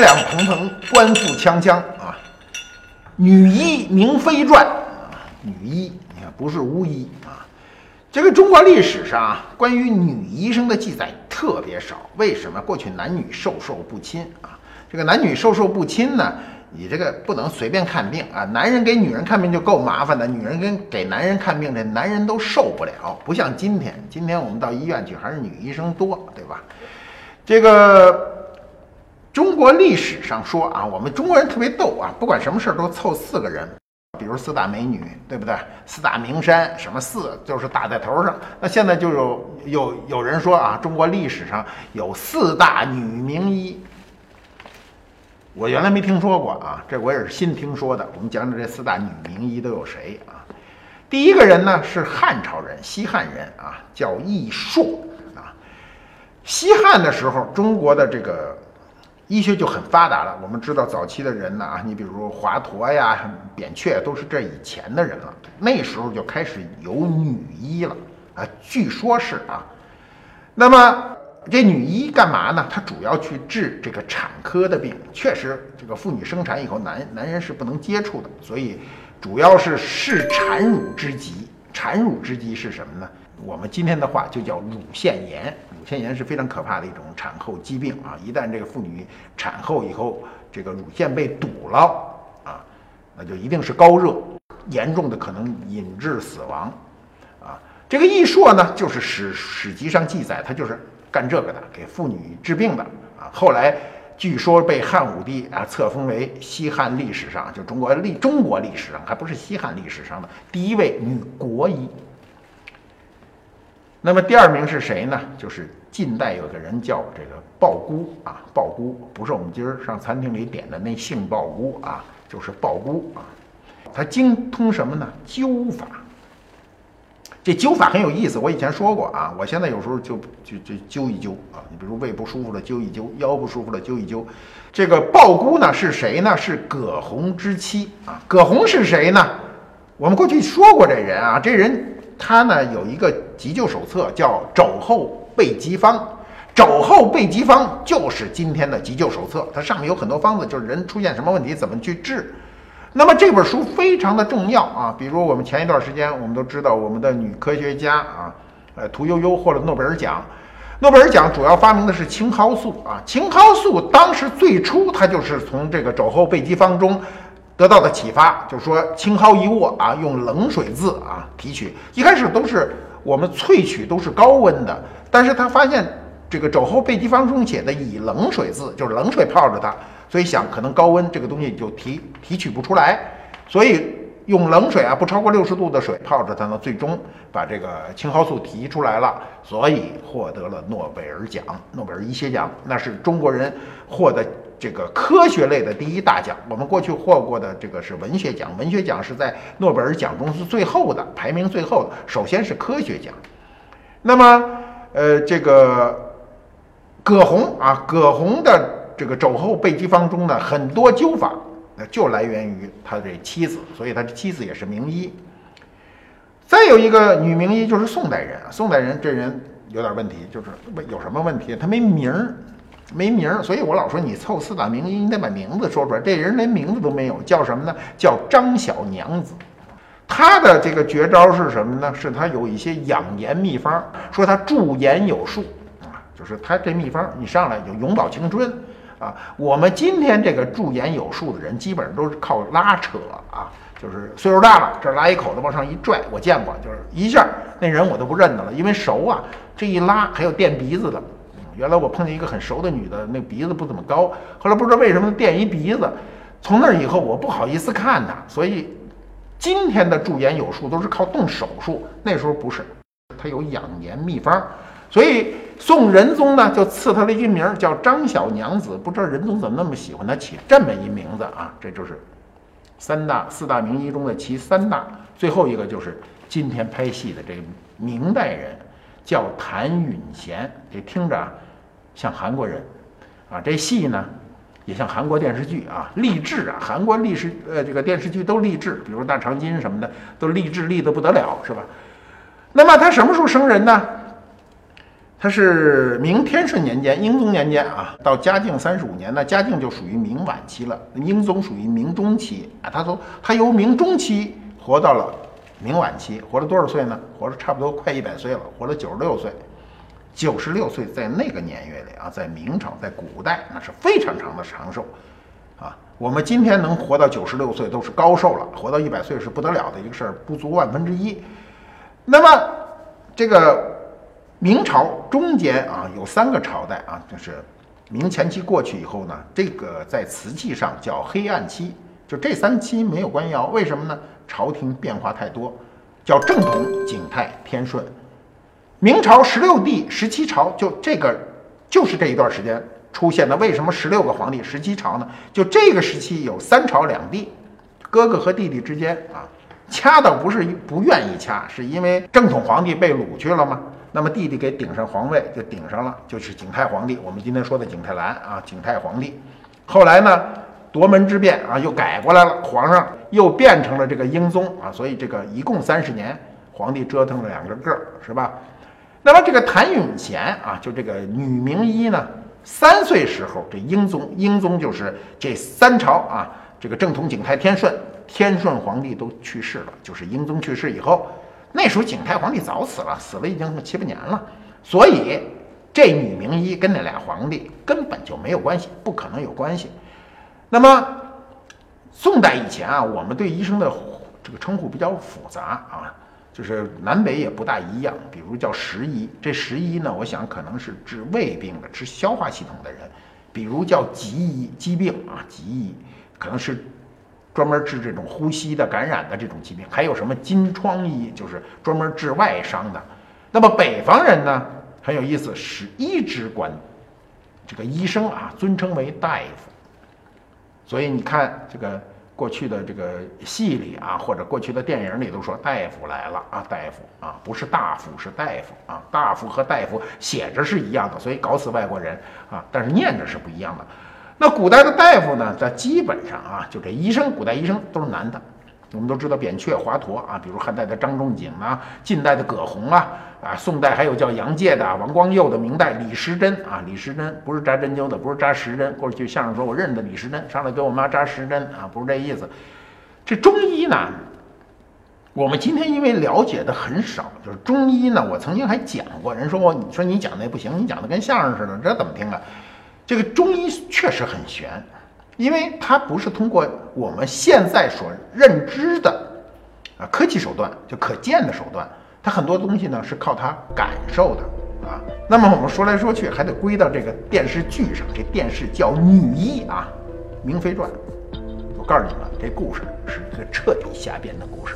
两蓬蓬，官复锵锵啊！女医明妃传啊，女医你看不是巫医啊。这个中国历史上，关于女医生的记载特别少，为什么？过去男女授受不亲啊。这个男女授受不亲呢，你这个不能随便看病啊。男人给女人看病就够麻烦的，女人跟给男人看病，这男人都受不了。不像今天，今天我们到医院去还是女医生多，对吧？这个。中国历史上说啊，我们中国人特别逗啊，不管什么事儿都凑四个人，比如四大美女，对不对？四大名山，什么四就是打在头上。那现在就有有有人说啊，中国历史上有四大女名医，我原来没听说过啊，这我也是新听说的。我们讲讲这四大女名医都有谁啊？第一个人呢是汉朝人，西汉人啊，叫易硕啊。西汉的时候，中国的这个。医学就很发达了。我们知道早期的人呢啊，你比如华佗呀、扁鹊都是这以前的人了。那时候就开始有女医了啊，据说是啊。那么这女医干嘛呢？她主要去治这个产科的病。确实，这个妇女生产以后，男男人是不能接触的，所以主要是视产乳之疾。产乳之疾是什么呢？我们今天的话就叫乳腺炎。乳腺炎是非常可怕的一种产后疾病啊！一旦这个妇女产后以后，这个乳腺被堵了啊，那就一定是高热，严重的可能引致死亡啊！这个易硕呢，就是史史籍上记载，他就是干这个的，给妇女治病的啊。后来据说被汉武帝啊册封为西汉历史上，就中国历中国历史上还不是西汉历史上的第一位女国医。那么第二名是谁呢？就是近代有个人叫这个鲍姑啊，鲍姑不是我们今儿上餐厅里点的那杏鲍菇啊，就是鲍姑啊。他精通什么呢？灸法。这灸法很有意思，我以前说过啊，我现在有时候就就就灸一灸啊。你比如胃不舒服了灸一灸，腰不舒服了灸一灸。这个鲍姑呢是谁呢？是葛洪之妻啊。葛洪是谁呢？我们过去说过这人啊，这人。他呢有一个急救手册，叫《肘后备急方》。肘后备急方就是今天的急救手册，它上面有很多方子，就是人出现什么问题怎么去治。那么这本书非常的重要啊，比如我们前一段时间我们都知道，我们的女科学家啊，呃，屠呦呦获了诺贝尔奖。诺贝尔奖主要发明的是青蒿素啊，青蒿素当时最初它就是从这个肘后备急方中。得到的启发就是说，青蒿一握啊，用冷水渍啊提取。一开始都是我们萃取都是高温的，但是他发现这个肘后备急方中写的以冷水渍，就是冷水泡着它，所以想可能高温这个东西就提提取不出来，所以用冷水啊，不超过六十度的水泡着它呢，最终把这个青蒿素提出来了，所以获得了诺贝尔奖，诺贝尔医学奖，那是中国人获得。这个科学类的第一大奖，我们过去获过的这个是文学奖，文学奖是在诺贝尔奖中是最后的，排名最后的。首先是科学奖。那么，呃，这个葛洪啊，葛洪的这个肘后备急方中呢，很多灸法那就来源于他这妻子，所以他的妻子也是名医。再有一个女名医就是宋代人，宋代人这人有点问题，就是问有什么问题？他没名儿。没名儿，所以我老说你凑四大名医，你得把名字说出来。这人连名字都没有，叫什么呢？叫张小娘子。他的这个绝招是什么呢？是他有一些养颜秘方，说他驻颜有术啊，就是他这秘方，你上来就永葆青春啊。我们今天这个驻颜有术的人，基本上都是靠拉扯啊，就是岁数大了，这拉一口子往上一拽，我见过，就是一下那人我都不认得了，因为熟啊，这一拉还有垫鼻子的。原来我碰见一个很熟的女的，那鼻子不怎么高。后来不知道为什么垫一鼻子，从那以后我不好意思看她。所以今天的驻颜有术都是靠动手术，那时候不是，他有养颜秘方。所以宋仁宗呢就赐他了一名叫张小娘子。不知道仁宗怎么那么喜欢他起这么一名字啊？这就是三大四大名医中的其三大。最后一个就是今天拍戏的这明代人，叫谭允贤。这听着啊。像韩国人，啊，这戏呢，也像韩国电视剧啊，励志啊，韩国历史呃这个电视剧都励志，比如大长今什么的，都励志励得不得了，是吧？那么他什么时候生人呢？他是明天顺年间，英宗年间啊，到嘉靖三十五年，那嘉靖就属于明晚期了，英宗属于明中期啊。他从他由明中期活到了明晚期，活了多少岁呢？活了差不多快一百岁了，活了九十六岁。九十六岁在那个年月里啊，在明朝，在古代那是非常长的长寿啊。我们今天能活到九十六岁都是高寿了，活到一百岁是不得了的一个事儿，不足万分之一。那么这个。明朝中间啊，有三个朝代啊，就是明前期过去以后呢，这个在瓷器上叫黑暗期，就这三期没有官窑，为什么呢？朝廷变化太多，叫正统、景泰、天顺。明朝十六帝、十七朝，就这个就是这一段时间出现的。为什么十六个皇帝、十七朝呢？就这个时期有三朝两帝，哥哥和弟弟之间啊，掐倒不是不愿意掐，是因为正统皇帝被掳去了吗？那么弟弟给顶上皇位就顶上了，就是景泰皇帝。我们今天说的景泰蓝啊，景泰皇帝。后来呢，夺门之变啊，又改过来了，皇上又变成了这个英宗啊。所以这个一共三十年，皇帝折腾了两个个儿，是吧？那么这个谭咏贤啊，就这个女名医呢，三岁时候这英宗，英宗就是这三朝啊，这个正统、景泰、天顺，天顺皇帝都去世了，就是英宗去世以后。那时候景泰皇帝早死了，死了已经七八年了，所以这女名医跟那俩皇帝根本就没有关系，不可能有关系。那么宋代以前啊，我们对医生的这个称呼比较复杂啊，就是南北也不大一样。比如叫食医，这食医呢，我想可能是治胃病的，治消化系统的人；比如叫疾医，疾病啊，疾医可能是。专门治这种呼吸的感染的这种疾病，还有什么金疮医，就是专门治外伤的。那么北方人呢，很有意思，是医之官，这个医生啊，尊称为大夫。所以你看这个过去的这个戏里啊，或者过去的电影里都说大夫来了啊，大夫啊，不是大夫，是大夫啊，大夫和大夫写着是一样的，所以搞死外国人啊，但是念着是不一样的。那古代的大夫呢，在基本上啊，就这医生，古代医生都是男的。我们都知道扁鹊、华佗啊，比如汉代的张仲景啊，近代的葛洪啊，啊，宋代还有叫杨介的、王光佑的，明代李时珍啊，李时珍不是扎针灸的，不是扎时针。过去相声说我认得李时珍，上来给我妈扎时针啊，不是这意思。这中医呢，我们今天因为了解的很少，就是中医呢，我曾经还讲过，人说我你说你讲那不行，你讲的跟相声似的，这怎么听啊？这个中医确实很玄，因为它不是通过我们现在所认知的啊科技手段，就可见的手段，它很多东西呢是靠它感受的啊。那么我们说来说去，还得归到这个电视剧上。这电视叫《女医》啊，《明妃传》。我告诉你们，这故事是一个彻底瞎编的故事。